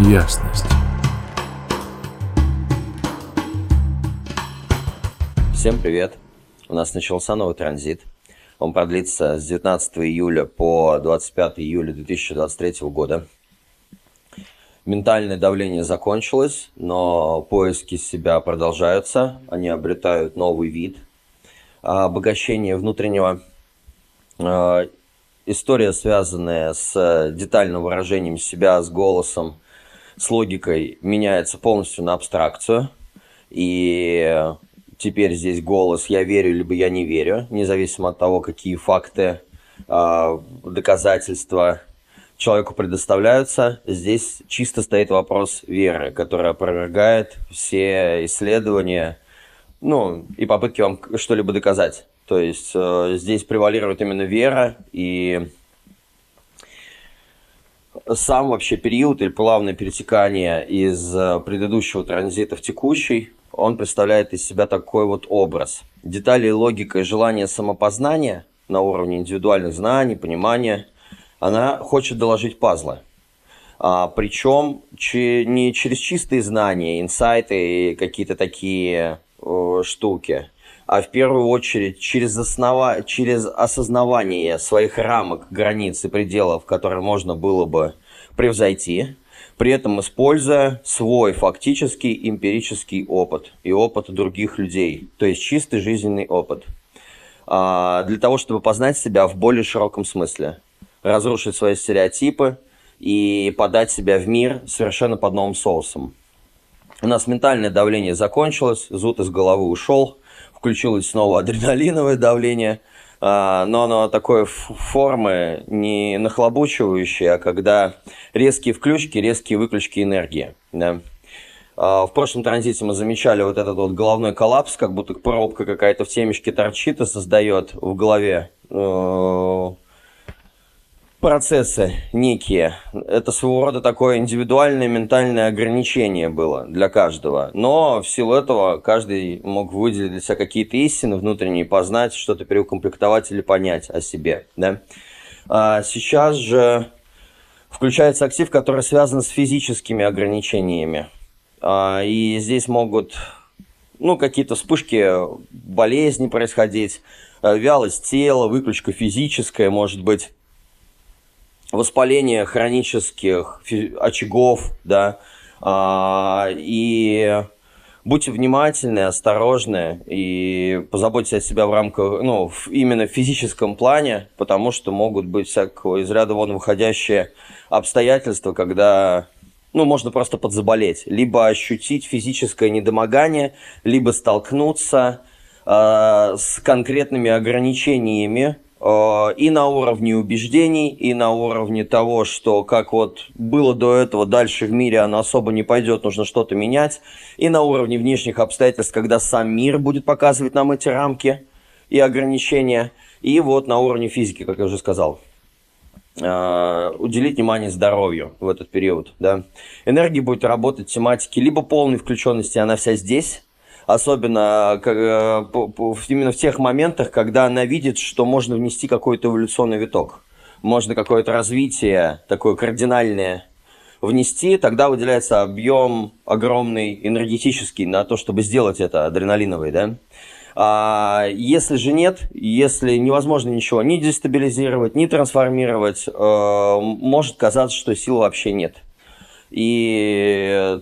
ясность. Всем привет! У нас начался новый транзит. Он продлится с 19 июля по 25 июля 2023 года. Ментальное давление закончилось, но поиски себя продолжаются. Они обретают новый вид. Обогащение внутреннего. А, история, связанная с детальным выражением себя, с голосом, с логикой, меняется полностью на абстракцию. И теперь здесь голос «я верю» либо «я не верю», независимо от того, какие факты, а, доказательства человеку предоставляются. Здесь чисто стоит вопрос веры, которая опровергает все исследования, ну, и попытки вам что-либо доказать. То есть э, здесь превалирует именно вера и сам вообще период или плавное перетекание из э, предыдущего транзита в текущий, он представляет из себя такой вот образ. Детали, логика и желание самопознания на уровне индивидуальных знаний, понимания, она хочет доложить пазлы. А, причем че, не через чистые знания, инсайты и какие-то такие э, штуки, а в первую очередь через, основа... через осознавание своих рамок, границ и пределов, которые можно было бы превзойти, при этом используя свой фактический эмпирический опыт и опыт других людей, то есть чистый жизненный опыт, а, для того, чтобы познать себя в более широком смысле, разрушить свои стереотипы и подать себя в мир совершенно под новым соусом. У нас ментальное давление закончилось, зуд из головы ушел, включилось снова адреналиновое давление, а, но оно такой формы не нахлобучивающее, а когда резкие включки, резкие выключки энергии. Да. А, в прошлом транзите мы замечали вот этот вот головной коллапс, как будто пробка какая-то в темечке торчит и создает в голове э, процессы некие. Это своего рода такое индивидуальное ментальное ограничение было для каждого. Но в силу этого каждый мог выделить для себя какие-то истины внутренние, познать, что-то переукомплектовать или понять о себе. Да? А сейчас же включается актив, который связан с физическими ограничениями. А, и здесь могут ну, какие-то вспышки болезни происходить, э, вялость тела, выключка физическая, может быть, воспаление хронических очагов, да, а, и будьте внимательны, осторожны и позаботьтесь о себя в рамках, ну, в, именно физическом плане, потому что могут быть всякого из ряда вон выходящие обстоятельства, когда ну, можно просто подзаболеть, либо ощутить физическое недомогание, либо столкнуться э, с конкретными ограничениями и на уровне убеждений, и на уровне того, что как вот было до этого, дальше в мире оно особо не пойдет, нужно что-то менять, и на уровне внешних обстоятельств, когда сам мир будет показывать нам эти рамки и ограничения, и вот на уровне физики, как я уже сказал. Э, уделить внимание здоровью в этот период. Да. Энергия будет работать в тематике либо полной включенности, она вся здесь, особенно э, именно в тех моментах, когда она видит, что можно внести какой-то эволюционный виток, можно какое-то развитие такое кардинальное внести, тогда выделяется объем огромный энергетический на то, чтобы сделать это адреналиновый, да. А если же нет, если невозможно ничего ни дестабилизировать, ни трансформировать, э, может казаться, что сил вообще нет. И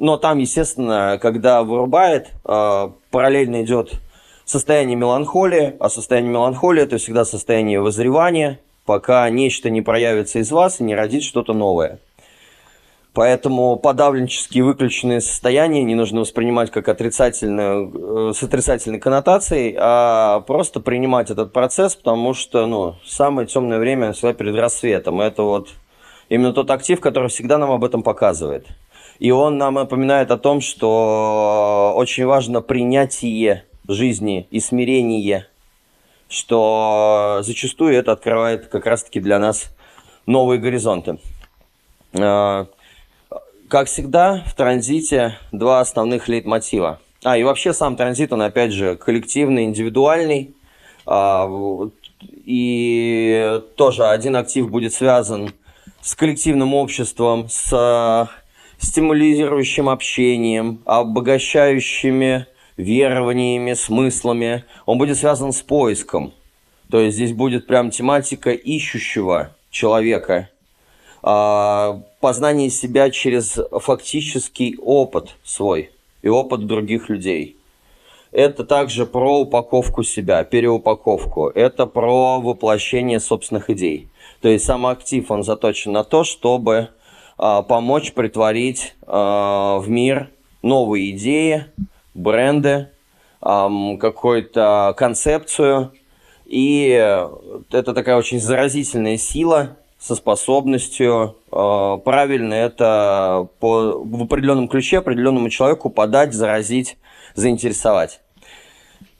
но там, естественно, когда вырубает, а, параллельно идет состояние меланхолии, а состояние меланхолии – это всегда состояние возревания, пока нечто не проявится из вас и не родит что-то новое. Поэтому подавленческие выключенные состояния не нужно воспринимать как отрицательную, э, с отрицательной коннотацией, а просто принимать этот процесс, потому что ну, самое темное время всегда перед рассветом. Это вот именно тот актив, который всегда нам об этом показывает. И он нам напоминает о том, что очень важно принятие жизни и смирение, что зачастую это открывает как раз-таки для нас новые горизонты. А, как всегда, в транзите два основных лейтмотива. А, и вообще сам транзит, он опять же коллективный, индивидуальный. А, и тоже один актив будет связан с коллективным обществом, с стимулирующим общением, обогащающими верованиями, смыслами. Он будет связан с поиском. То есть здесь будет прям тематика ищущего человека. А, познание себя через фактический опыт свой и опыт других людей. Это также про упаковку себя, переупаковку. Это про воплощение собственных идей. То есть самоактив, он заточен на то, чтобы помочь притворить а, в мир новые идеи, бренды, а, какую-то концепцию. И это такая очень заразительная сила со способностью а, правильно это по, в определенном ключе определенному человеку подать, заразить, заинтересовать.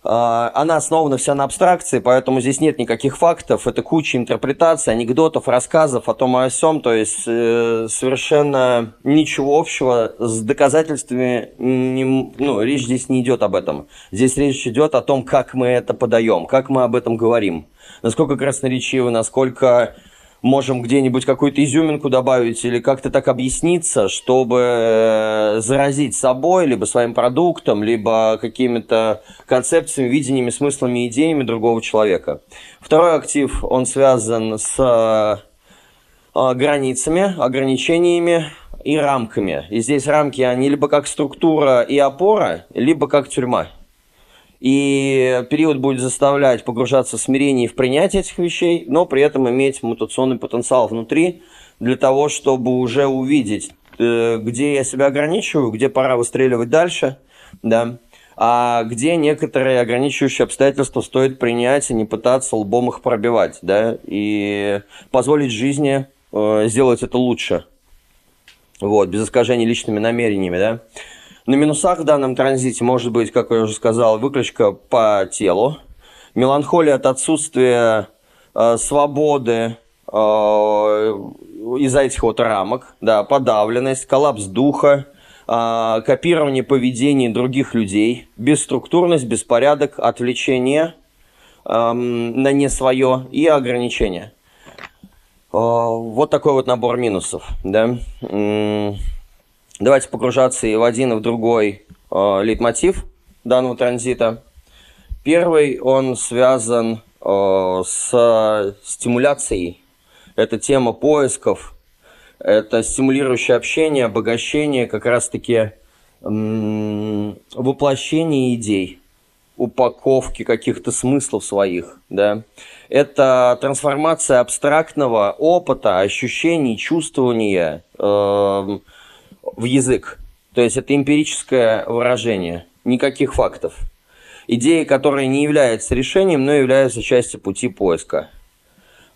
А, она основана вся на абстракции, поэтому здесь нет никаких фактов, это куча интерпретаций, анекдотов, рассказов о том и о сём, то есть э, совершенно ничего общего с доказательствами, не, ну, речь здесь не идет об этом. Здесь речь идет о том, как мы это подаем, как мы об этом говорим, насколько красноречиво, насколько можем где-нибудь какую-то изюминку добавить или как-то так объясниться, чтобы э, заразить собой, либо своим продуктом, либо какими-то концепциями, видениями, смыслами, идеями другого человека. Второй актив, он связан с э, границами, ограничениями и рамками. И здесь рамки, они либо как структура и опора, либо как тюрьма. И период будет заставлять погружаться в смирение и в принятие этих вещей, но при этом иметь мутационный потенциал внутри для того, чтобы уже увидеть, э, где я себя ограничиваю, где пора выстреливать дальше, да, а где некоторые ограничивающие обстоятельства стоит принять и не пытаться лбом их пробивать, да, и позволить жизни э, сделать это лучше, вот, без искажений личными намерениями, да. На минусах в данном транзите может быть, как я уже сказал, выключка по телу, меланхолия от отсутствия э, свободы э, из-за этих вот рамок, да, подавленность, коллапс духа, э, копирование поведений других людей, бесструктурность, беспорядок, отвлечение э, на не свое и ограничения. Э, вот такой вот набор минусов, да. Давайте погружаться и в один, и в другой э, лейтмотив данного транзита. Первый, он связан э, с стимуляцией. Это тема поисков, это стимулирующее общение, обогащение, как раз-таки м- воплощение идей, упаковки каких-то смыслов своих, да. Это трансформация абстрактного опыта, ощущений, чувствования, э, в язык. То есть это эмпирическое выражение, никаких фактов. Идеи, которые не являются решением, но являются частью пути поиска.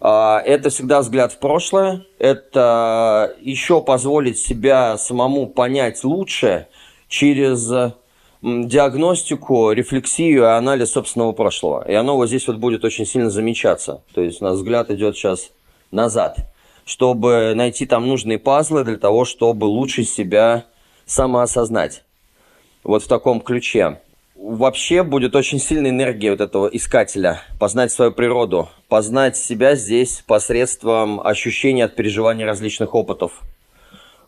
А, это всегда взгляд в прошлое, это еще позволить себя самому понять лучше через диагностику, рефлексию и анализ собственного прошлого. И оно вот здесь вот будет очень сильно замечаться. То есть у нас взгляд идет сейчас назад чтобы найти там нужные пазлы для того, чтобы лучше себя самоосознать. Вот в таком ключе. Вообще будет очень сильная энергия вот этого искателя. Познать свою природу. Познать себя здесь посредством ощущения от переживания различных опытов.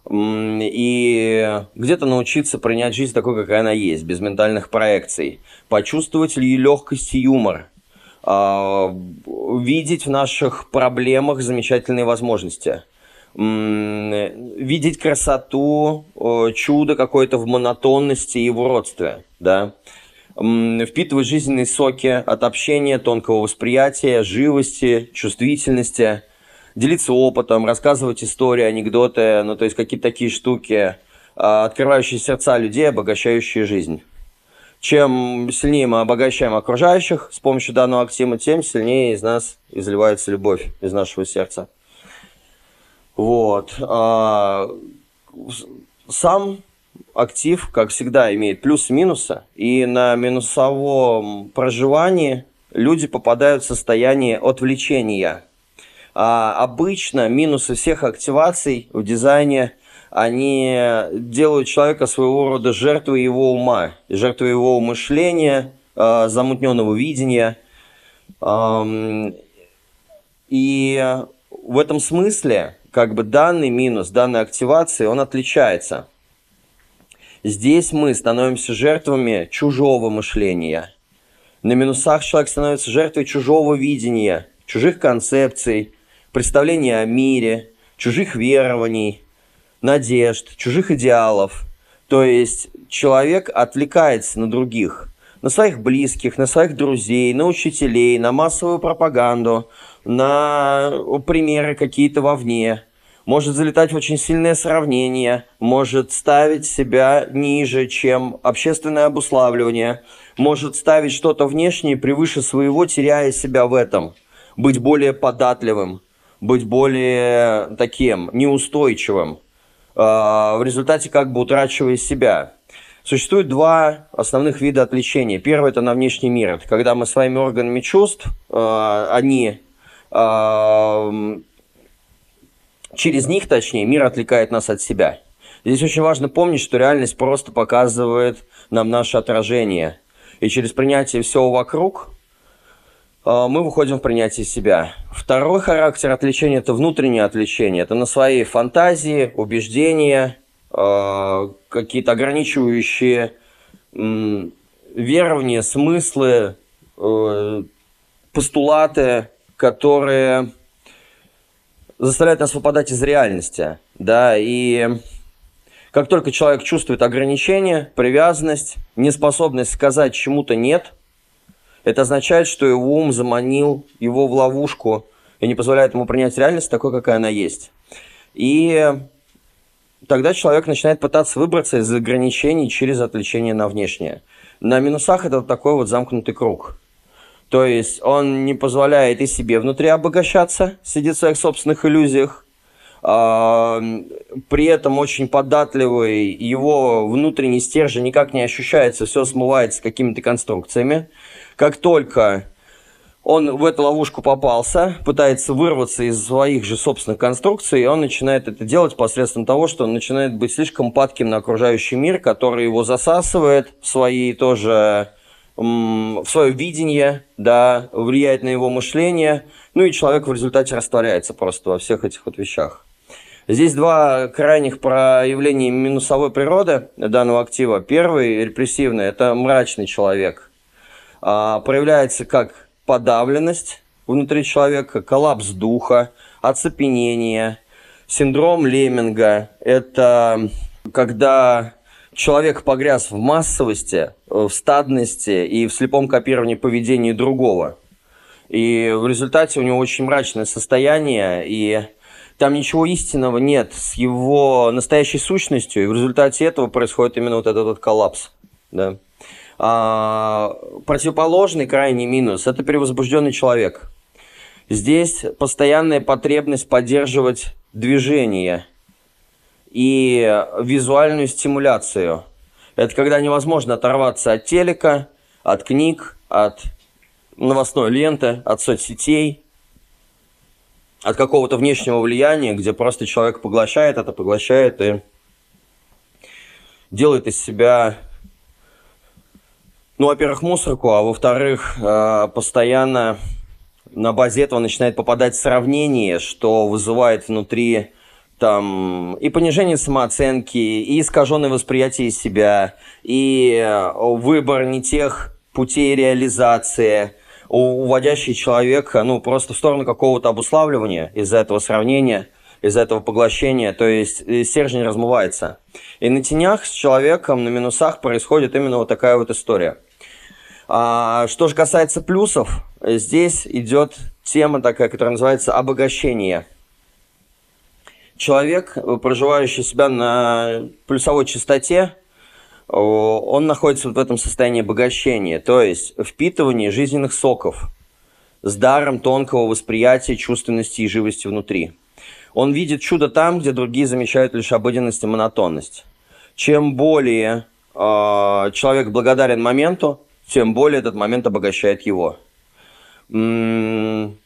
И где-то научиться принять жизнь такой, какая она есть, без ментальных проекций. Почувствовать ли легкость и юмор – видеть в наших проблемах замечательные возможности. Видеть красоту, чудо какое-то в монотонности и в уродстве, да, впитывать жизненные соки от общения, тонкого восприятия, живости, чувствительности, делиться опытом, рассказывать истории, анекдоты, ну, то есть какие-то такие штуки, а, открывающие сердца людей, обогащающие жизнь. Чем сильнее мы обогащаем окружающих с помощью данного актива, тем сильнее из нас изливается любовь из нашего сердца. Вот. А, сам актив, как всегда, имеет плюс и минусы. И на минусовом проживании люди попадают в состояние отвлечения. А обычно минусы всех активаций в дизайне – они делают человека своего рода жертвой его ума, жертвой его мышления, э, замутненного видения. И в этом смысле, как бы данный минус, данной активации, он отличается. Здесь мы становимся жертвами чужого мышления. На минусах человек становится жертвой чужого видения, чужих концепций, представления о мире, чужих верований, надежд, чужих идеалов. То есть человек отвлекается на других, на своих близких, на своих друзей, на учителей, на массовую пропаганду, на примеры какие-то вовне. Может залетать в очень сильное сравнение, может ставить себя ниже, чем общественное обуславливание, может ставить что-то внешнее превыше своего, теряя себя в этом, быть более податливым, быть более таким неустойчивым, в результате как бы утрачивая себя. Существует два основных вида отвлечения. Первый – это на внешний мир. Это когда мы своими органами чувств, а, они а, через них, точнее, мир отвлекает нас от себя. Здесь очень важно помнить, что реальность просто показывает нам наше отражение. И через принятие всего вокруг мы выходим в принятие себя. Второй характер отвлечения – это внутреннее отвлечение. Это на свои фантазии, убеждения, а, какие-то ограничивающие верования, смыслы, э, постулаты, которые заставляют нас выпадать из реальности. Да, и как только человек чувствует ограничение, привязанность, неспособность сказать чему-то «нет», это означает, что его ум заманил его в ловушку и не позволяет ему принять реальность такой, какая она есть. И тогда человек начинает пытаться выбраться из ограничений через отвлечение на внешнее. На минусах это такой вот замкнутый круг. То есть он не позволяет и себе внутри обогащаться, сидит в своих собственных иллюзиях, а, при этом очень податливый, его внутренний стержень никак не ощущается, все смывается какими-то конструкциями. Как только он в эту ловушку попался, пытается вырваться из своих же собственных конструкций, и он начинает это делать посредством того, что он начинает быть слишком падким на окружающий мир, который его засасывает в свои тоже в свое видение, да, влияет на его мышление, ну и человек в результате растворяется просто во всех этих вот вещах. Здесь два крайних проявления минусовой природы данного актива. Первый, репрессивный, это мрачный человек. А, проявляется как подавленность внутри человека, коллапс духа, оцепенение, синдром Леминга. Это когда человек погряз в массовости, в стадности и в слепом копировании поведения другого. И в результате у него очень мрачное состояние, и там ничего истинного нет с его настоящей сущностью, и в результате этого происходит именно вот этот вот коллапс. Да. А, противоположный крайний минус – это перевозбужденный человек. Здесь постоянная потребность поддерживать движение и визуальную стимуляцию. Это когда невозможно оторваться от телека, от книг, от новостной ленты, от соцсетей – от какого-то внешнего влияния, где просто человек поглощает это, поглощает и делает из себя, ну, во-первых, мусорку, а во-вторых, э, постоянно на базе этого начинает попадать сравнение, что вызывает внутри там и понижение самооценки, и искаженное восприятие себя, и э, выбор не тех путей реализации – уводящий человека, ну, просто в сторону какого-то обуславливания из-за этого сравнения, из-за этого поглощения, то есть э, стержень размывается. И на тенях с человеком на минусах происходит именно вот такая вот история. А, что же касается плюсов, здесь идет тема такая, которая называется обогащение. Человек, проживающий себя на плюсовой частоте, он находится в этом состоянии обогащения, то есть впитывание жизненных соков с даром тонкого восприятия, чувственности и живости внутри. Он видит чудо там, где другие замечают лишь обыденность и монотонность. Чем более э, человек благодарен моменту, тем более этот момент обогащает его. М-м-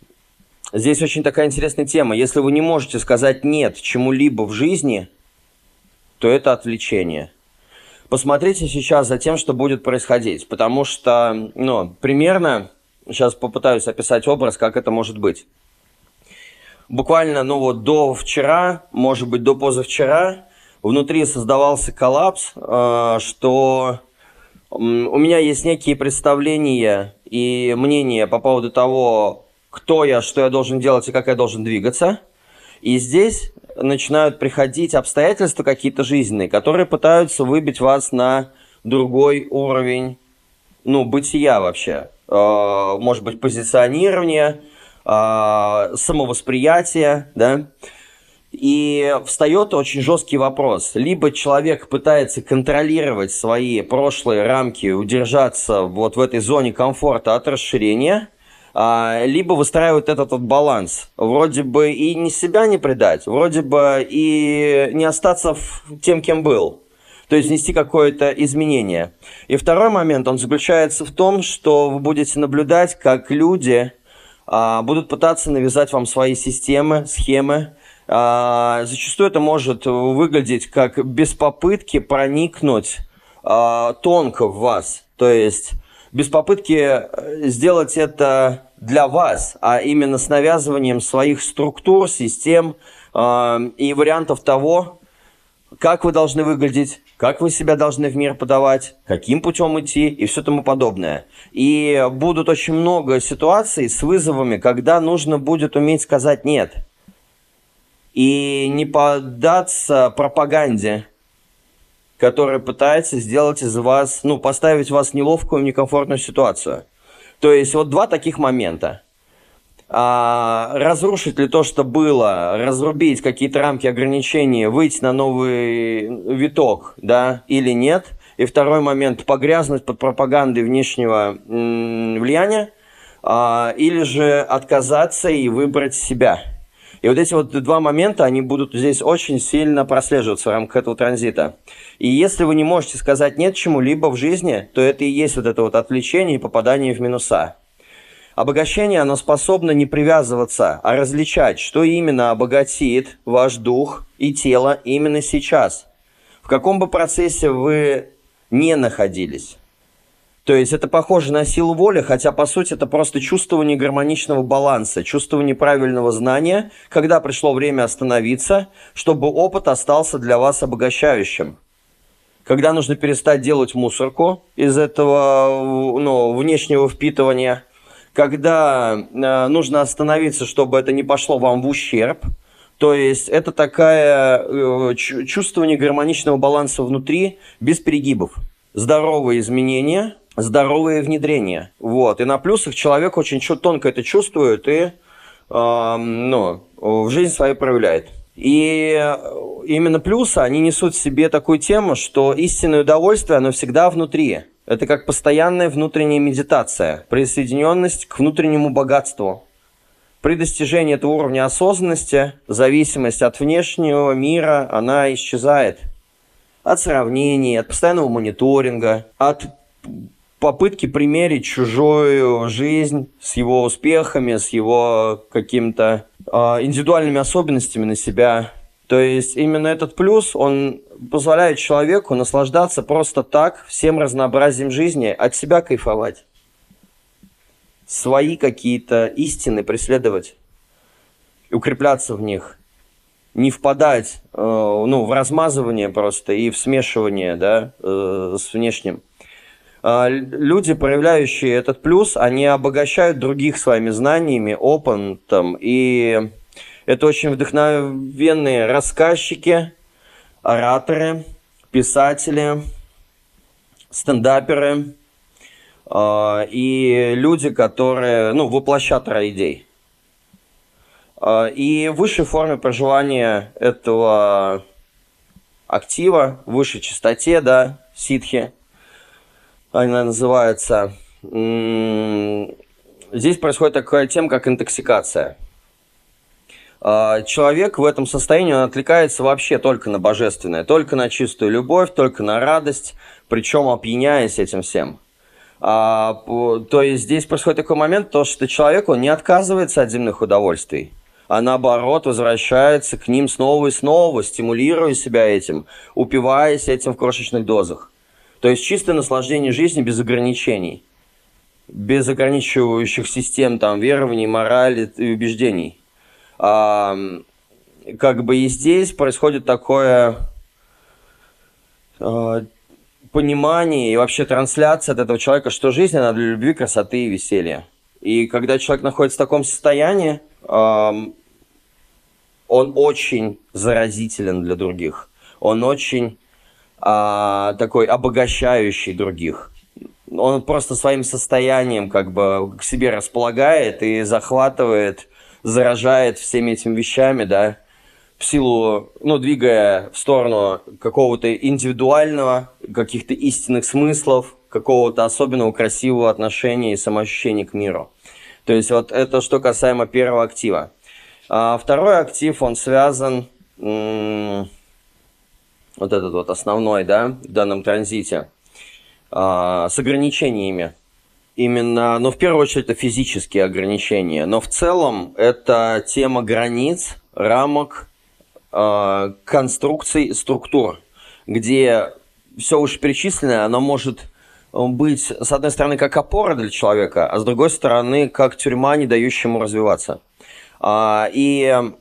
здесь очень такая интересная тема. Если вы не можете сказать «нет» чему-либо в жизни, то это отвлечение – посмотрите сейчас за тем, что будет происходить, потому что, ну, примерно, сейчас попытаюсь описать образ, как это может быть. буквально, ну вот до вчера, может быть, до позавчера, внутри создавался коллапс, э, что у меня есть некие представления и мнения по поводу того, кто я, что я должен делать и как я должен двигаться. И здесь начинают приходить обстоятельства какие-то жизненные, которые пытаются выбить вас на другой уровень, ну, бытия вообще. Э, может быть, позиционирование, э, самовосприятие, да. И встает очень жесткий вопрос. Либо человек пытается контролировать свои прошлые рамки, удержаться вот в этой зоне комфорта от расширения, а, либо выстраивает этот вот баланс. Вроде бы и не себя не предать, вроде бы и не остаться тем, кем был. То есть внести какое-то изменение. И второй момент, он заключается в том, что вы будете наблюдать, как люди а, будут пытаться навязать вам свои системы, схемы, зачастую это может выглядеть как без попытки проникнуть а, тонко в вас. То есть без попытки э, сделать это для вас, а именно с навязыванием своих структур, систем а, и вариантов того, как вы должны выглядеть, как вы себя должны в мир подавать, каким путем идти и все тому подобное. И будут очень много ситуаций с вызовами, когда нужно будет уметь сказать «нет» и не поддаться пропаганде, которая пытается сделать из вас, ну, поставить вас в неловкую, некомфортную ситуацию. То есть вот два таких момента. А, разрушить ли то, что было, разрубить какие-то рамки ограничений, выйти на новый виток, да, или нет. И второй момент, погрязнуть под пропагандой внешнего влияния, а, или же отказаться и выбрать себя – и вот эти вот два момента, они будут здесь очень сильно прослеживаться в рамках этого транзита. И если вы не можете сказать нет чему-либо в жизни, то это и есть вот это вот отвлечение и попадание в минуса. Обогащение, оно способно не привязываться, а различать, что именно обогатит ваш дух и тело именно сейчас. В каком бы процессе вы не находились. То есть это похоже на силу воли, хотя по сути это просто чувствование гармоничного баланса, чувствование правильного знания, когда пришло время остановиться, чтобы опыт остался для вас обогащающим. Когда нужно перестать делать мусорку из этого ну, внешнего впитывания, когда э, нужно остановиться, чтобы это не пошло вам в ущерб, то есть это такое э, чувствование гармоничного баланса внутри без перегибов. Здоровые изменения – здоровые внедрения. Вот. И на плюсах человек очень тонко это чувствует и э, ну, в жизнь свою проявляет. И именно плюсы, они несут в себе такую тему, что истинное удовольствие, оно всегда внутри. Это как постоянная внутренняя медитация, присоединенность к внутреннему богатству. При достижении этого уровня осознанности зависимость от внешнего мира, она исчезает. От сравнений, от постоянного мониторинга, от попытки примерить чужую жизнь с его успехами, с его какими-то э, индивидуальными особенностями на себя. То есть именно этот плюс, он позволяет человеку наслаждаться просто так всем разнообразием жизни, от себя кайфовать. Свои какие-то истины преследовать, укрепляться в них, не впадать э, ну, в размазывание просто и в смешивание да, э, с внешним. А, люди, проявляющие этот плюс, они обогащают других своими знаниями, опытом, и это очень вдохновенные рассказчики, ораторы, писатели, стендаперы а, и люди, которые, ну, воплощаторы идей. А, и высшей форме проживания этого актива, высшей частоте, да, ситхи – она называется... Здесь происходит такая тема, как интоксикация. А, человек в этом состоянии он отвлекается вообще только на божественное, только на чистую любовь, только на радость, причем опьяняясь этим всем. А, то есть здесь происходит такой момент, то, что человек он не отказывается от земных удовольствий, а наоборот возвращается к ним снова и снова, стимулируя себя этим, упиваясь этим в крошечных дозах. То есть чистое наслаждение жизни без ограничений, без ограничивающих систем, там, верований, морали и убеждений. как бы и здесь происходит такое э, понимание и вообще трансляция от этого человека, что жизнь, она для любви, красоты и веселья. И когда человек находится в таком состоянии, э, он очень заразителен для других. Он очень э, такой обогащающий других. Он просто своим состоянием как бы к себе располагает и захватывает, заражает всеми этими вещами, да, в силу, ну, двигая в сторону какого-то индивидуального, каких-то истинных смыслов, какого-то особенного красивого отношения и самоощущения к миру. То есть вот это что касаемо первого актива. А второй актив, он связан, вот этот вот основной, да, в данном транзите, а, с ограничениями. Именно, ну, в первую очередь, это физические ограничения, но в целом это тема границ, рамок э, конструкций, структур, где все уж перечисленное, оно может быть, с одной стороны, как опора для человека, а с другой стороны, как тюрьма, не дающая ему развиваться. А, и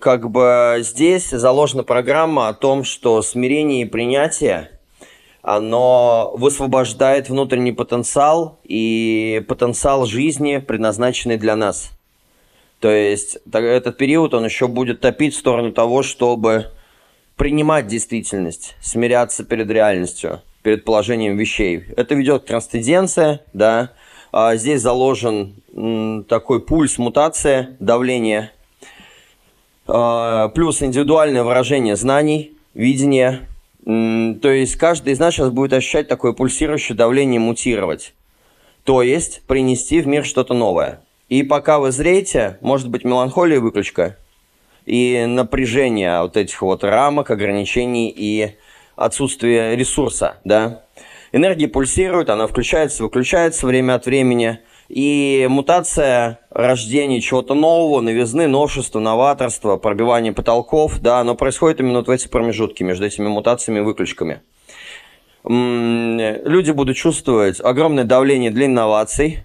как бы здесь заложена программа о том, что смирение и принятие, оно высвобождает внутренний потенциал и потенциал жизни, предназначенный для нас – то есть этот период, он еще будет топить в сторону того, чтобы принимать действительность, смиряться перед реальностью, перед положением вещей. Это ведет к трансценденции, да. А здесь заложен такой пульс, мутация, давление. А, плюс индивидуальное выражение знаний, видение. То есть каждый из нас сейчас будет ощущать такое пульсирующее давление, мутировать. То есть принести в мир что-то новое. И пока вы зреете, может быть меланхолия выключка и напряжение вот этих вот рамок, ограничений и отсутствие ресурса, да. Энергия пульсирует, она включается, выключается время от времени. И мутация, рождение чего-то нового, новизны, новшества, новаторства, пробивание потолков, да, оно происходит именно вот в эти промежутки между этими мутациями и выключками. Люди будут чувствовать огромное давление для инноваций,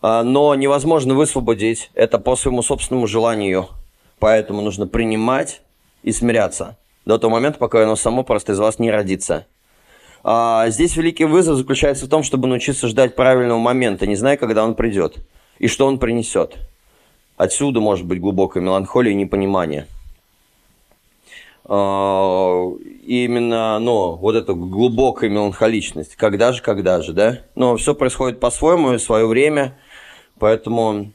а, но невозможно высвободить это по своему собственному желанию. Поэтому нужно принимать и смиряться до того момента, пока оно само просто из вас не родится. А здесь великий вызов заключается в том, чтобы научиться ждать правильного момента, не зная, когда он придет и что он принесет. Отсюда может быть глубокая меланхолия и непонимание. А, именно, ну, вот эта глубокая меланхоличность. Когда же, когда же, да? Но все происходит по-своему, в свое время – Поэтому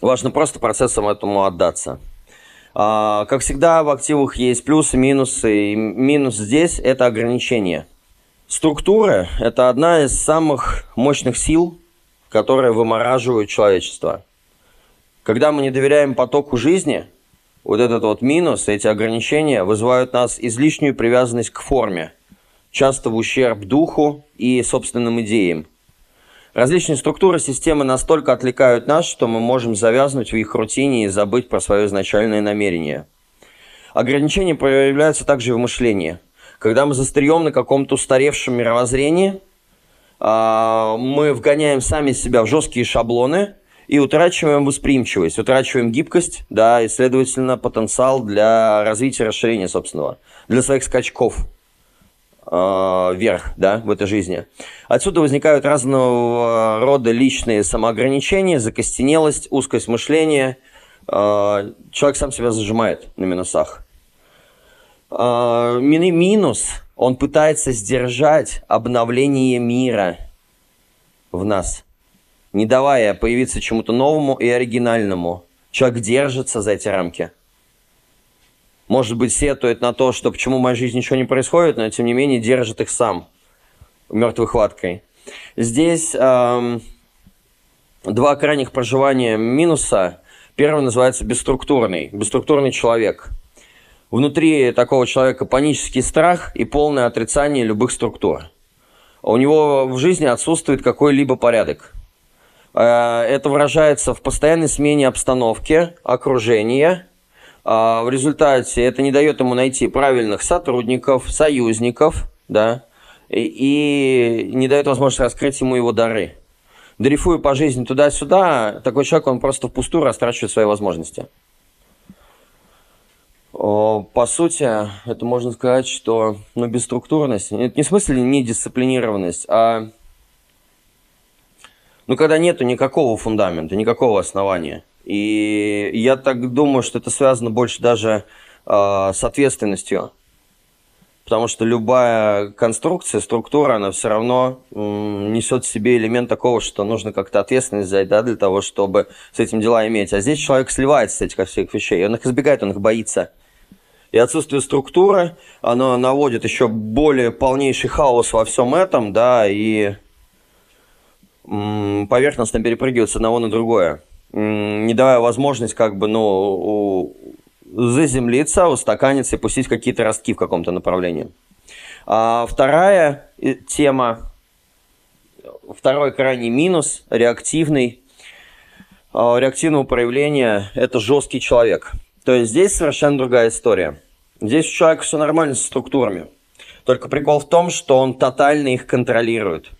важно просто процессом этому отдаться. А, как всегда, в активах есть плюсы, минусы. И минус здесь – это ограничение. Структура – это одна из самых мощных сил, которые вымораживают человечество. Когда мы не доверяем потоку жизни, вот этот вот минус, эти ограничения вызывают нас излишнюю привязанность к форме, часто в ущерб духу и собственным идеям. Различные структуры системы настолько отвлекают нас, что мы можем завязнуть в их рутине и забыть про свое изначальное намерение. Ограничения проявляются также и в мышлении. Когда мы застреем на каком-то устаревшем мировоззрении, а, мы вгоняем сами себя в жесткие шаблоны и утрачиваем восприимчивость, утрачиваем гибкость, да, и, следовательно, потенциал для развития, расширения собственного, для своих скачков – вверх да, в этой жизни. Отсюда возникают разного рода личные самоограничения, закостенелость, узкость мышления. Э, человек сам себя зажимает на минусах. Э, минус, он пытается сдержать обновление мира в нас, не давая появиться чему-то новому и оригинальному. Человек держится за эти рамки – может быть, сетует на то, что почему в моей жизни ничего не происходит, но тем не менее держит их сам мертвой хваткой. Здесь эм, два крайних проживания минуса. Первый называется бесструктурный, бесструктурный человек. Внутри такого человека панический страх и полное отрицание любых структур. У него в жизни отсутствует какой-либо порядок. Э, это выражается в постоянной смене обстановки, окружения – в результате это не дает ему найти правильных сотрудников, союзников, да, и, и не дает возможности раскрыть ему его дары. дрейфуя по жизни туда-сюда, такой человек, он просто впустую растрачивает свои возможности. По сути, это можно сказать, что ну, бесструктурность, это не в смысле не дисциплинированность, а ну, когда нету никакого фундамента, никакого основания. И я так думаю, что это связано больше даже э, с ответственностью. Потому что любая конструкция, структура, она все равно несет в себе элемент такого, что нужно как-то ответственность взять, да, для того, чтобы с этим дела иметь. А здесь человек сливается с этих всех вещей, он их избегает, он их боится. И отсутствие структуры, оно наводит еще более полнейший хаос во всем этом, да, и поверхностно перепрыгивает с одного на другое не давая возможность как бы, ну, заземлиться, устаканиться и пустить какие-то ростки в каком-то направлении. А вторая э, тема, второй крайний минус, реактивный, а, реактивного проявления – это жесткий человек. То есть здесь совершенно другая история. Здесь у человека все нормально с структурами. Только прикол в том, что он тотально их контролирует.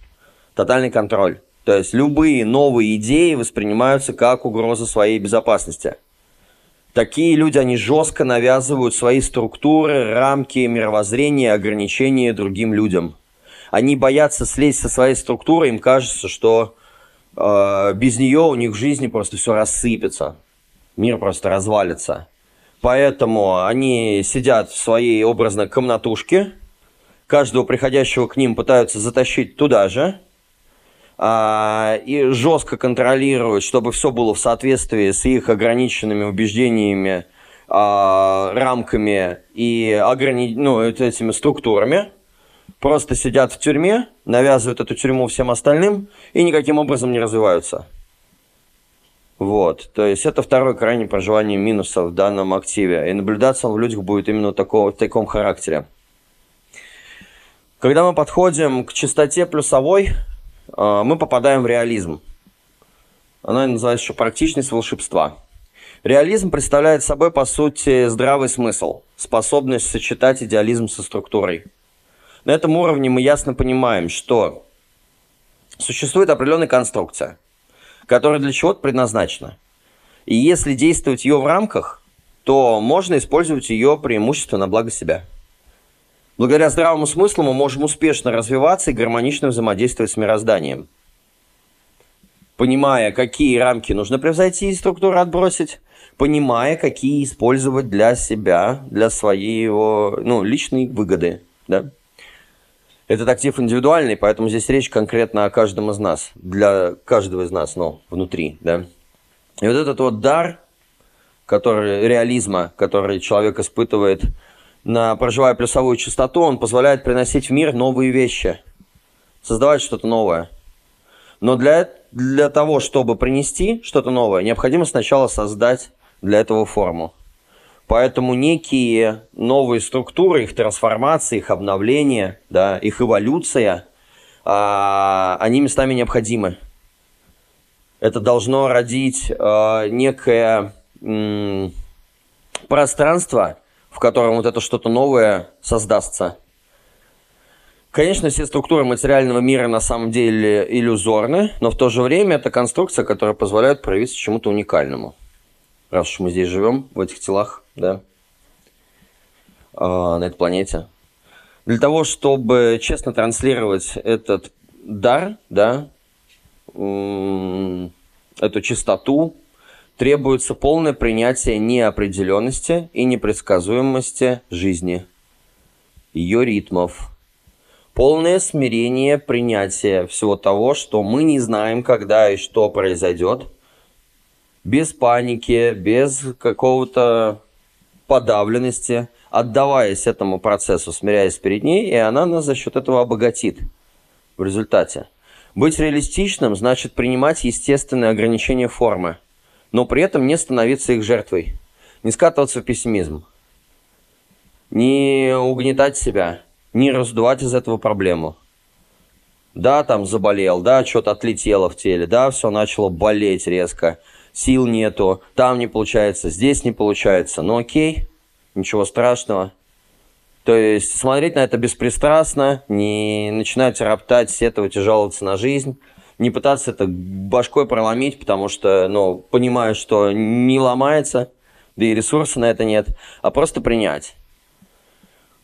Тотальный контроль. То есть любые новые идеи воспринимаются как угроза своей безопасности. Такие люди, они жестко навязывают свои структуры, рамки, мировоззрения, ограничения другим людям. Они боятся слезть со своей структуры, им кажется, что э, без нее у них в жизни просто все рассыпется, мир просто развалится. Поэтому они сидят в своей образной комнатушке, каждого приходящего к ним пытаются затащить туда же – и жестко контролируют, чтобы все было в соответствии с их ограниченными убеждениями, а, рамками и ограни... ну, этими структурами, просто сидят в тюрьме, навязывают эту тюрьму всем остальным и никаким образом не развиваются. Вот, то есть это второй крайний проживание минуса в данном активе. И наблюдаться он в людях будет именно такого, в таком характере. Когда мы подходим к частоте плюсовой, а, мы попадаем в реализм. Она называется еще практичность волшебства. Реализм представляет собой, по сути, здравый смысл, способность сочетать идеализм со структурой. На этом уровне мы ясно понимаем, что существует определенная конструкция, которая для чего-то предназначена. И если действовать ее в рамках, то можно использовать ее преимущество на благо себя – Благодаря здравому смыслу мы можем успешно развиваться и гармонично взаимодействовать с мирозданием. Понимая, какие рамки нужно превзойти и структуру отбросить, понимая, какие использовать для себя, для своей его, ну, личной выгоды. Да? Этот актив индивидуальный, поэтому здесь речь конкретно о каждом из нас, для каждого из нас, ну, внутри. Да? И вот этот вот дар, который, реализма, который человек испытывает – на проживая плюсовую частоту, он позволяет приносить в мир новые вещи, создавать что-то новое. Но для, для того, чтобы принести что-то новое, необходимо сначала создать для этого форму. Поэтому некие новые структуры, их трансформация, их обновление, да, их эволюция, а, они местами необходимы. Это должно родить а, некое м, пространство, котором вот это что-то новое создастся. Конечно, все структуры материального мира на самом деле иллюзорны, но в то же время это конструкция, которая позволяет проявиться чему-то уникальному. Раз уж мы здесь живем, в этих телах, да, э, на этой планете. Для того, чтобы честно транслировать этот дар, да, эту чистоту, требуется полное принятие неопределенности и непредсказуемости жизни, ее ритмов, полное смирение принятия всего того, что мы не знаем, когда и что произойдет, без паники, без какого-то подавленности, отдаваясь этому процессу, смиряясь перед ней, и она нас за счет этого обогатит. В результате. Быть реалистичным значит принимать естественные ограничения формы – но при этом не становиться их жертвой, не скатываться в пессимизм, не угнетать себя, не раздувать из этого проблему. Да, там заболел, да, что-то отлетело в теле, да, все начало болеть резко, сил нету, там не получается, здесь не получается, ну окей, ничего страшного. То есть смотреть на это беспристрастно, не начинать роптать, сетовать и жаловаться на жизнь, не пытаться это башкой проломить, потому что, ну, понимаю, что не ломается, да и ресурса на это нет, а просто принять.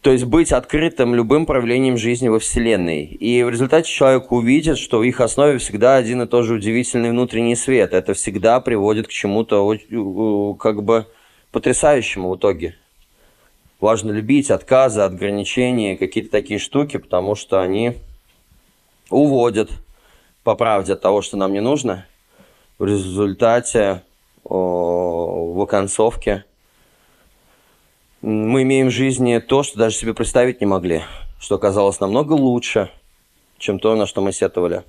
То есть быть открытым любым проявлением жизни во Вселенной. И в результате человек увидит, что в их основе всегда один и тот же удивительный внутренний свет. Это всегда приводит к чему-то как бы потрясающему в итоге. Важно любить отказы, ограничения, какие-то такие штуки, потому что они уводят по правде от того, что нам не нужно. В результате в оконцовке мы имеем в жизни то, что даже себе представить не могли, что оказалось намного лучше, чем то, на что мы сетовали.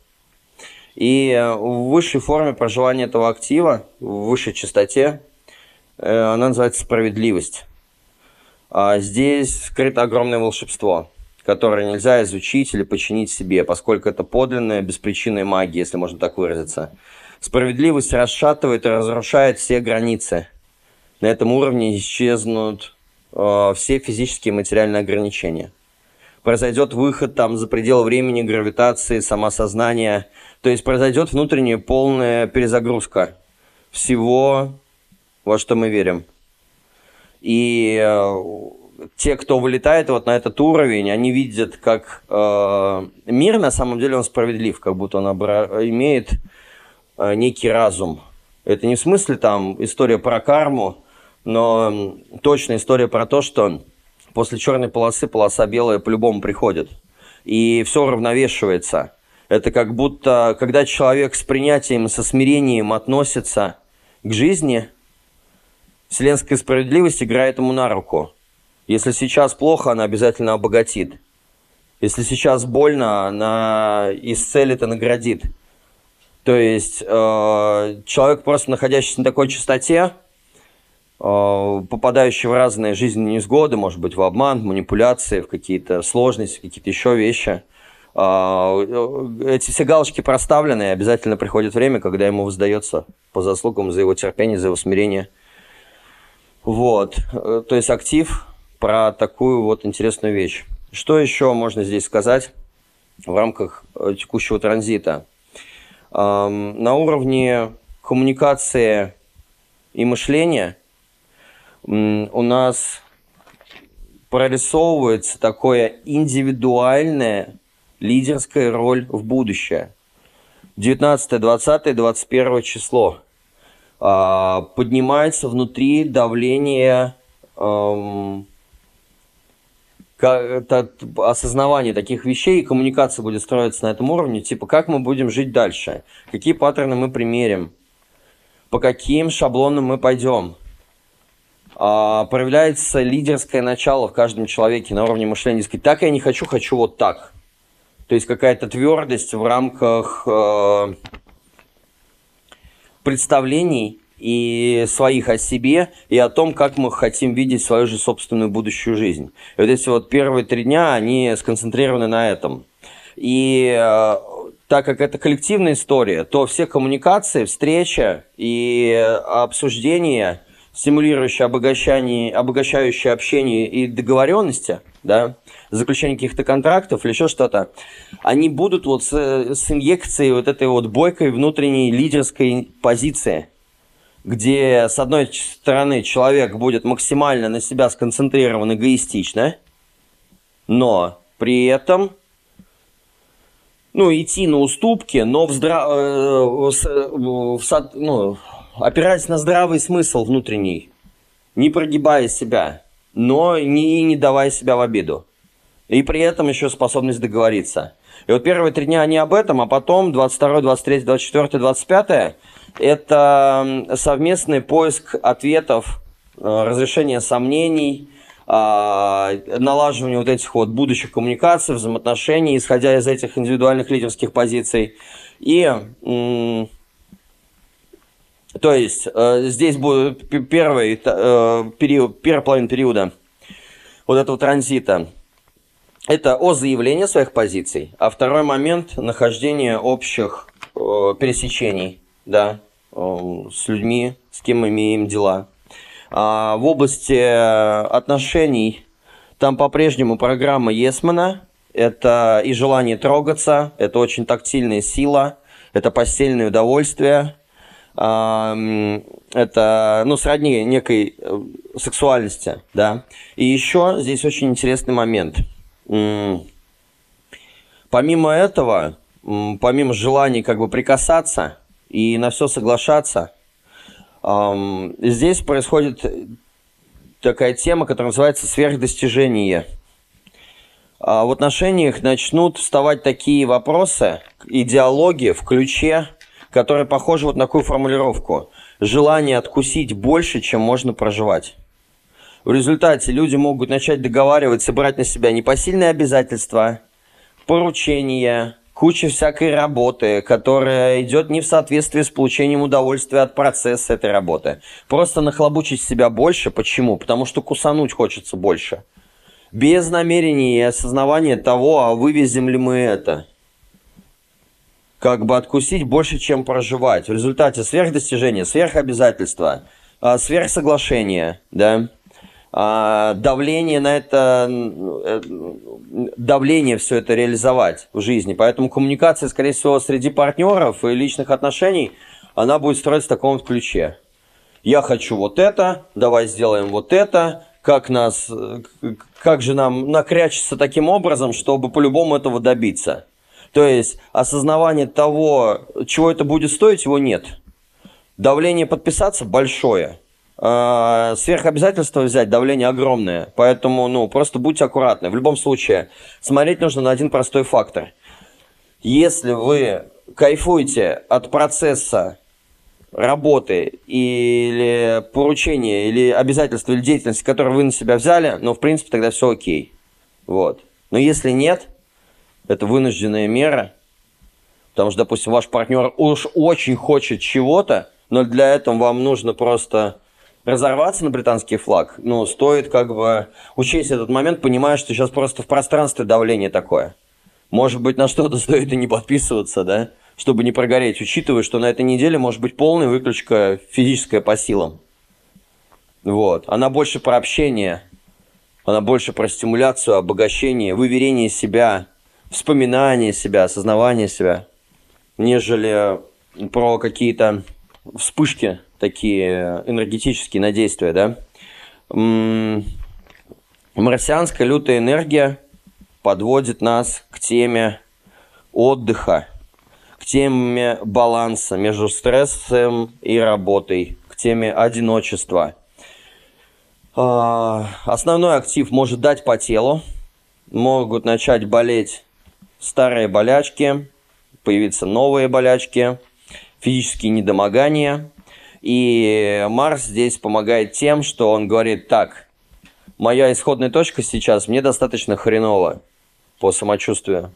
И в высшей форме проживания этого актива, в высшей частоте, э, она называется справедливость. А здесь скрыто огромное волшебство, которое нельзя изучить или починить себе, поскольку это подлинная беспричинная магия, если можно так выразиться. Справедливость расшатывает и разрушает все границы. На этом уровне исчезнут э, все физические и материальные ограничения. Произойдет выход там за пределы времени, гравитации, самосознания. То есть произойдет внутренняя полная перезагрузка всего, во что мы верим. И э, те, кто вылетает вот на этот уровень, они видят, как э, мир на самом деле он справедлив, как будто он обра- имеет э, некий разум. Это не в смысле там история про карму, но точно история про то, что после черной полосы полоса белая по-любому приходит. И все уравновешивается. Это как будто, когда человек с принятием, со смирением относится к жизни, вселенская справедливость играет ему на руку. Если сейчас плохо, она обязательно обогатит. Если сейчас больно, она исцелит и наградит. То есть э, человек, просто находящийся на такой частоте, э, попадающий в разные жизненные невзгоды, может быть, в обман, в манипуляции, в какие-то сложности, какие-то еще вещи, э, эти все галочки проставлены, и обязательно приходит время, когда ему воздается по заслугам за его терпение, за его смирение. Вот. Э, то есть актив про такую вот интересную вещь. Что еще можно здесь сказать в рамках э, текущего транзита? На уровне коммуникации и мышления у нас прорисовывается такое индивидуальная лидерская роль в будущее. 19, 20, 21 число. А, поднимается внутри давление это осознавание таких вещей и коммуникация будет строиться на этом уровне, типа как мы будем жить дальше, какие паттерны мы примерим, по каким шаблонам мы пойдем. А, проявляется лидерское начало в каждом человеке на уровне мышления. Сказать, так я не хочу, хочу вот так. То есть какая-то твердость в рамках э, представлений и своих о себе, и о том, как мы хотим видеть свою же собственную будущую жизнь. И вот эти вот первые три дня, они сконцентрированы на этом. И э, так как это коллективная история, то все коммуникации, встреча и обсуждения, стимулирующие обогащение, обогащающие общение и договоренности, да, заключение каких-то контрактов или еще что-то, они будут вот с, с инъекцией вот этой вот бойкой внутренней лидерской позиции – где, с одной стороны, человек будет максимально на себя сконцентрирован эгоистично, но при этом ну, идти на уступки, но в здра... Э, в, в, ну, опираясь на здравый смысл внутренний, не прогибая себя, но не, не давая себя в обиду. И при этом еще способность договориться. И вот первые три дня они об этом, а потом 22, 23, 24, 25 это совместный поиск ответов, э, разрешение сомнений, а, налаживание вот этих вот будущих коммуникаций, взаимоотношений, исходя из этих индивидуальных лидерских позиций. И то есть э, здесь будет первый э, период, первая половина периода вот этого транзита. Это о заявлении своих позиций, а второй момент – нахождение общих пересечений, да, с людьми, с кем мы имеем дела. А в области отношений там по-прежнему программа Есмана. Это и желание трогаться, это очень тактильная сила, это постельное удовольствие, это, ну, сродни некой э, сексуальности, да. И еще здесь очень интересный момент. Помимо этого, помимо желания как бы прикасаться и на все соглашаться, здесь происходит такая тема, которая называется сверхдостижение. А в отношениях начнут вставать такие вопросы, идеологии в ключе, которые похожи вот на такую формулировку. Желание откусить больше, чем можно проживать. В результате люди могут начать договариваться, брать на себя непосильные обязательства, поручения, куча всякой работы, которая идет не в соответствии с получением удовольствия от процесса этой работы. Просто нахлобучить себя больше. Почему? Потому что кусануть хочется больше. Без намерения и осознавания того, а вывезем ли мы это. Как бы откусить больше, чем проживать. В результате сверхдостижения, сверхобязательства, а, сверхсоглашения, да, давление на это, э, давление все это реализовать в жизни. Поэтому коммуникация, скорее всего, среди партнеров и личных отношений, она будет строиться в таком ключе. Я хочу вот это, давай сделаем вот это, как нас, как же нам накрячиться таким образом, чтобы по-любому этого добиться. То есть осознавание того, чего это будет стоить, его нет. Давление подписаться большое – э, сверхобязательства взять, давление огромное. Поэтому, ну, просто будьте аккуратны. В любом случае, смотреть нужно на один простой фактор. Если вы кайфуете от процесса работы или поручения, или обязательства, или деятельности, которые вы на себя взяли, ну, в принципе, тогда все окей. Вот. Но если нет, это вынужденная мера, потому что, допустим, ваш партнер уж очень хочет чего-то, но для этого вам нужно просто разорваться на британский флаг, ну, стоит как бы учесть этот момент, понимая, что сейчас просто в пространстве давление такое. Может быть, на что-то стоит и не подписываться, да, чтобы не прогореть, учитывая, что на этой неделе может быть полная выключка физическая по силам. Вот. Она больше про общение, она больше про стимуляцию, обогащение, выверение себя, вспоминание себя, осознавание себя, нежели про какие-то вспышки такие энергетические на действия, да. Марсианская лютая энергия подводит нас к теме отдыха, к теме баланса между стрессом и работой, к теме одиночества. А, основной актив может дать по телу, могут начать болеть старые болячки, появиться новые болячки, физические недомогания – и Марс здесь помогает тем, что он говорит так, моя исходная точка сейчас мне достаточно хреново по самочувствию.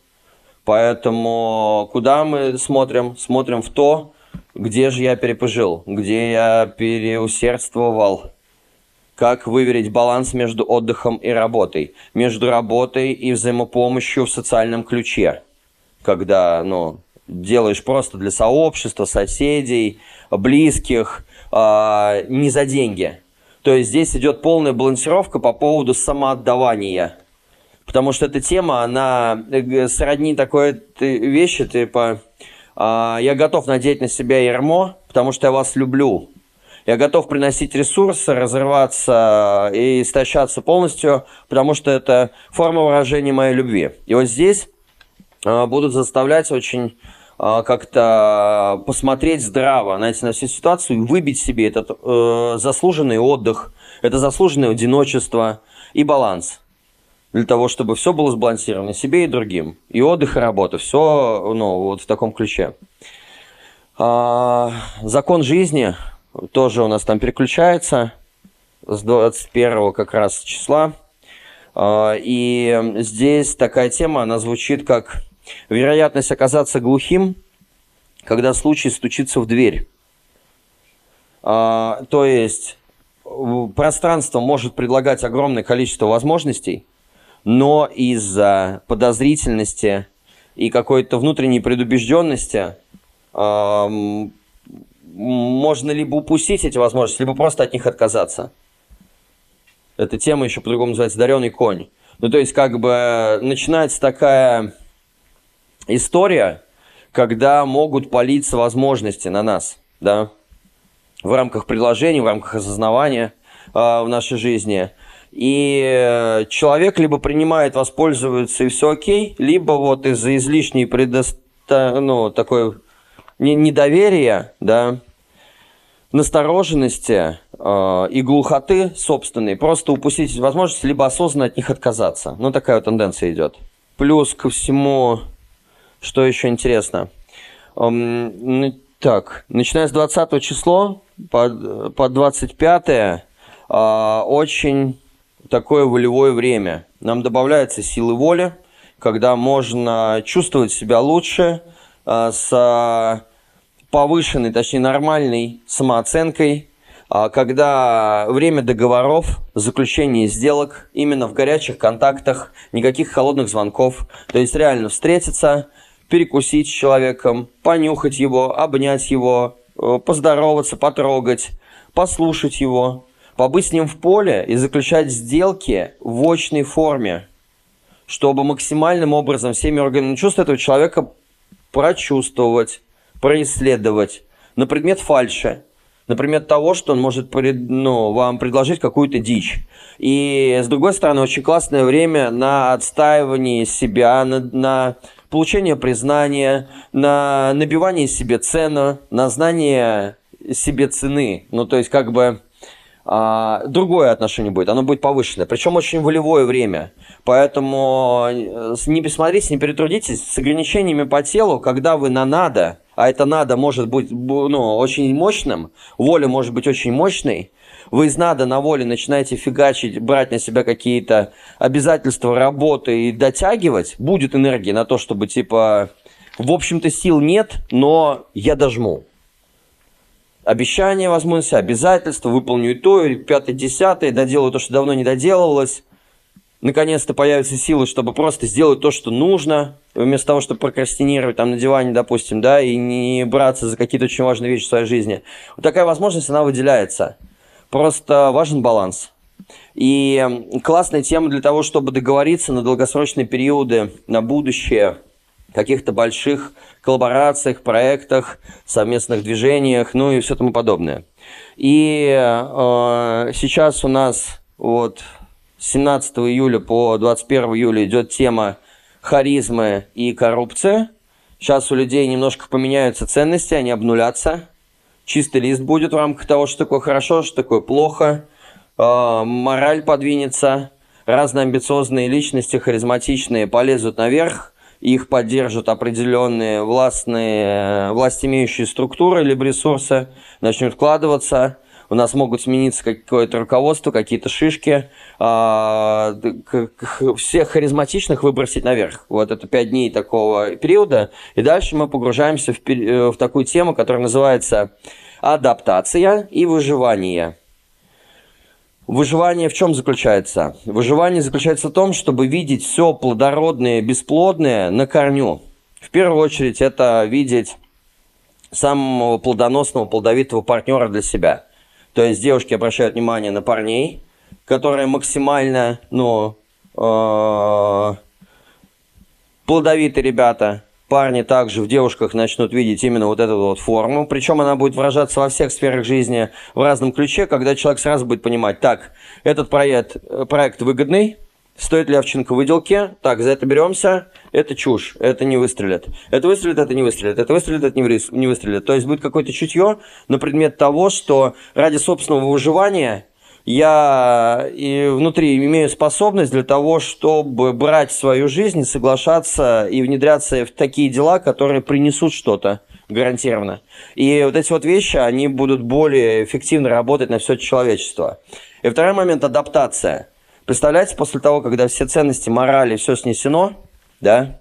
Поэтому куда мы смотрим? Смотрим в то, где же я перепожил, где я переусердствовал. Как выверить баланс между отдыхом и работой, между работой и взаимопомощью в социальном ключе. Когда, ну, делаешь просто для сообщества, соседей, близких, э, не за деньги. То есть здесь идет полная балансировка по поводу самоотдавания. Потому что эта тема, она э, сродни такой вещи, типа, э, я готов надеть на себя ермо, потому что я вас люблю. Я готов приносить ресурсы, разрываться и истощаться полностью, потому что это форма выражения моей любви. И вот здесь э, будут заставлять очень а, как-то посмотреть здраво знаете, на всю ситуацию и выбить себе этот э, заслуженный отдых, это заслуженное одиночество и баланс. Для того, чтобы все было сбалансировано себе и другим. И отдых, и работа. Все ну, вот в таком ключе. А, закон жизни тоже у нас там переключается с 21 как раз числа. А, и здесь такая тема, она звучит как Вероятность оказаться глухим, когда случай стучится в дверь. А, то есть пространство может предлагать огромное количество возможностей, но из-за подозрительности и какой-то внутренней предубежденности а, можно либо упустить эти возможности, либо просто от них отказаться. Эта тема еще по-другому называется «дареный конь». Ну, то есть, как бы начинается такая история, когда могут палиться возможности на нас, да, в рамках предложений, в рамках осознавания э, в нашей жизни. И человек либо принимает, воспользуется и все окей, либо вот из-за излишней предоста... ну, такой недоверия, да, настороженности э, и глухоты собственной, просто упустить возможность, либо осознанно от них отказаться. Ну, такая вот тенденция идет. Плюс ко всему, что еще интересно. Эм, так, начиная с 20 числа по, по 25 э, очень такое волевое время. Нам добавляется силы воли, когда можно чувствовать себя лучше, э, с повышенной, точнее нормальной самооценкой, а, когда время договоров, заключение сделок именно в горячих контактах, никаких холодных звонков, то есть реально встретиться, перекусить с человеком, понюхать его, обнять его, э, поздороваться, потрогать, послушать его, побыть с ним в поле и заключать сделки в очной форме, чтобы максимальным образом всеми органами чувств этого человека прочувствовать, происследовать на предмет фальши, на предмет того, что он может ну, вам предложить какую-то дичь. И, с другой стороны, очень классное время на отстаивание себя, на, на получение признания, на набивание себе цену, на знание себе цены. Ну, то есть, как бы а, другое отношение будет, оно будет повышенное, причем очень волевое время. Поэтому э, не посмотрите, не перетрудитесь с ограничениями по телу, когда вы на надо, а это надо может быть ну, очень мощным, воля может быть очень мощной, вы из надо на воле начинаете фигачить, брать на себя какие-то обязательства, работы и дотягивать, будет энергия на то, чтобы типа, в общем-то сил нет, но я дожму обещания, возможности, обязательства, выполню и то, и пятое, десятое, доделаю то, что давно не доделывалось. Наконец-то появятся силы, чтобы просто сделать то, что нужно, вместо того, чтобы прокрастинировать там на диване, допустим, да, и не браться за какие-то очень важные вещи в своей жизни. Вот такая возможность, она выделяется. Просто важен баланс. И классная тема для того, чтобы договориться на долгосрочные периоды, на будущее – каких-то больших коллаборациях, проектах, совместных движениях, ну и все тому подобное. И э, сейчас у нас вот 17 июля по 21 июля идет тема харизмы и коррупция. Сейчас у людей немножко поменяются ценности, они обнулятся. Чистый лист будет в рамках того, что такое хорошо, что такое плохо. Э, мораль подвинется. Разные амбициозные личности, харизматичные, полезут наверх их поддержат определенные властные, э, власть имеющие структуры либо ресурсы, начнут вкладываться, у нас могут смениться какое-то руководство, какие-то шишки, а, всех харизматичных выбросить наверх. Вот это пять дней такого периода, и дальше мы погружаемся в, э, в такую тему, которая называется адаптация и выживание. Выживание в чем заключается? Выживание заключается в том, чтобы видеть все плодородное, бесплодное на корню. В первую очередь это видеть самого плодоносного, плодовитого партнера для себя. То есть девушки обращают внимание на парней, которые максимально, ну, э, плодовитые ребята, парни также в девушках начнут видеть именно вот эту вот форму. Причем она будет выражаться во всех сферах жизни в разном ключе, когда человек сразу будет понимать, так, этот проект, проект выгодный, стоит ли овчинка выделки, так, за это беремся, это чушь, это не выстрелит. Это выстрелит, это не выстрелит, это выстрелит, это не выстрелит. То есть будет какое-то чутье на предмет того, что ради собственного выживания я и внутри имею способность для того, чтобы брать свою жизнь, соглашаться и внедряться в такие дела, которые принесут что-то гарантированно. И вот эти вот вещи, они будут более эффективно работать на все человечество. И второй момент – адаптация. Представляете, после того, когда все ценности, морали, все снесено, да,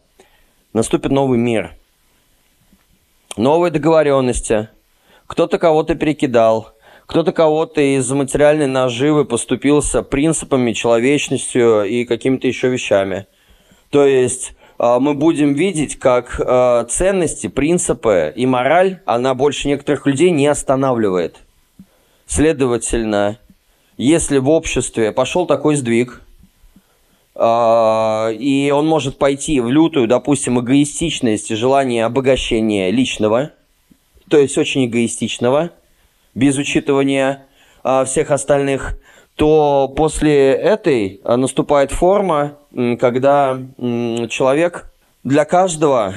наступит новый мир. Новые договоренности. Кто-то кого-то перекидал – кто-то кого-то из материальной наживы поступился принципами, человечностью и какими-то еще вещами. То есть а, мы будем видеть, как а, ценности, принципы и мораль, она больше некоторых людей не останавливает. Следовательно, если в обществе пошел такой сдвиг, а, и он может пойти в лютую, допустим, эгоистичность и желание обогащения личного, то есть очень эгоистичного, без учитывания а, всех остальных, то после этой а, наступает форма, когда человек для каждого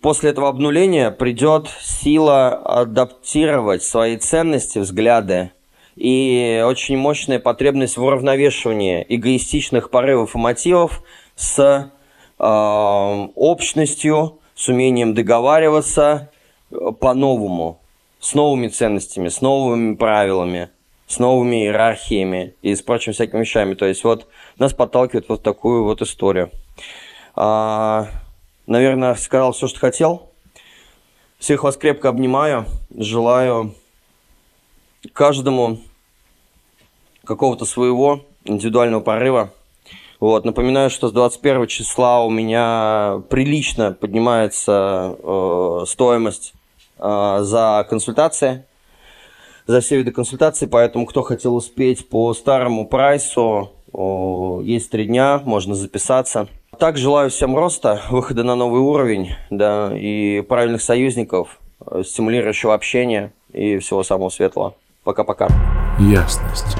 после этого обнуления придет сила адаптировать свои ценности, взгляды и очень мощная потребность в уравновешивании эгоистичных порывов и мотивов с э, общностью, с умением договариваться э, по-новому, с новыми ценностями, с новыми правилами, с новыми иерархиями и с прочими всякими вещами. То есть вот нас подталкивает вот такую вот историю. А, наверное, сказал все, что хотел. Всех вас крепко обнимаю. Желаю каждому какого-то своего индивидуального порыва. Вот, напоминаю, что с 21 числа у меня прилично поднимается э, стоимость э, за консультации, за все виды консультаций, поэтому кто хотел успеть по старому прайсу, э, есть три дня, можно записаться. Так желаю всем роста, выхода на новый уровень, да, и правильных союзников, э, стимулирующего общения и всего самого светлого. Пока-пока. Ясность.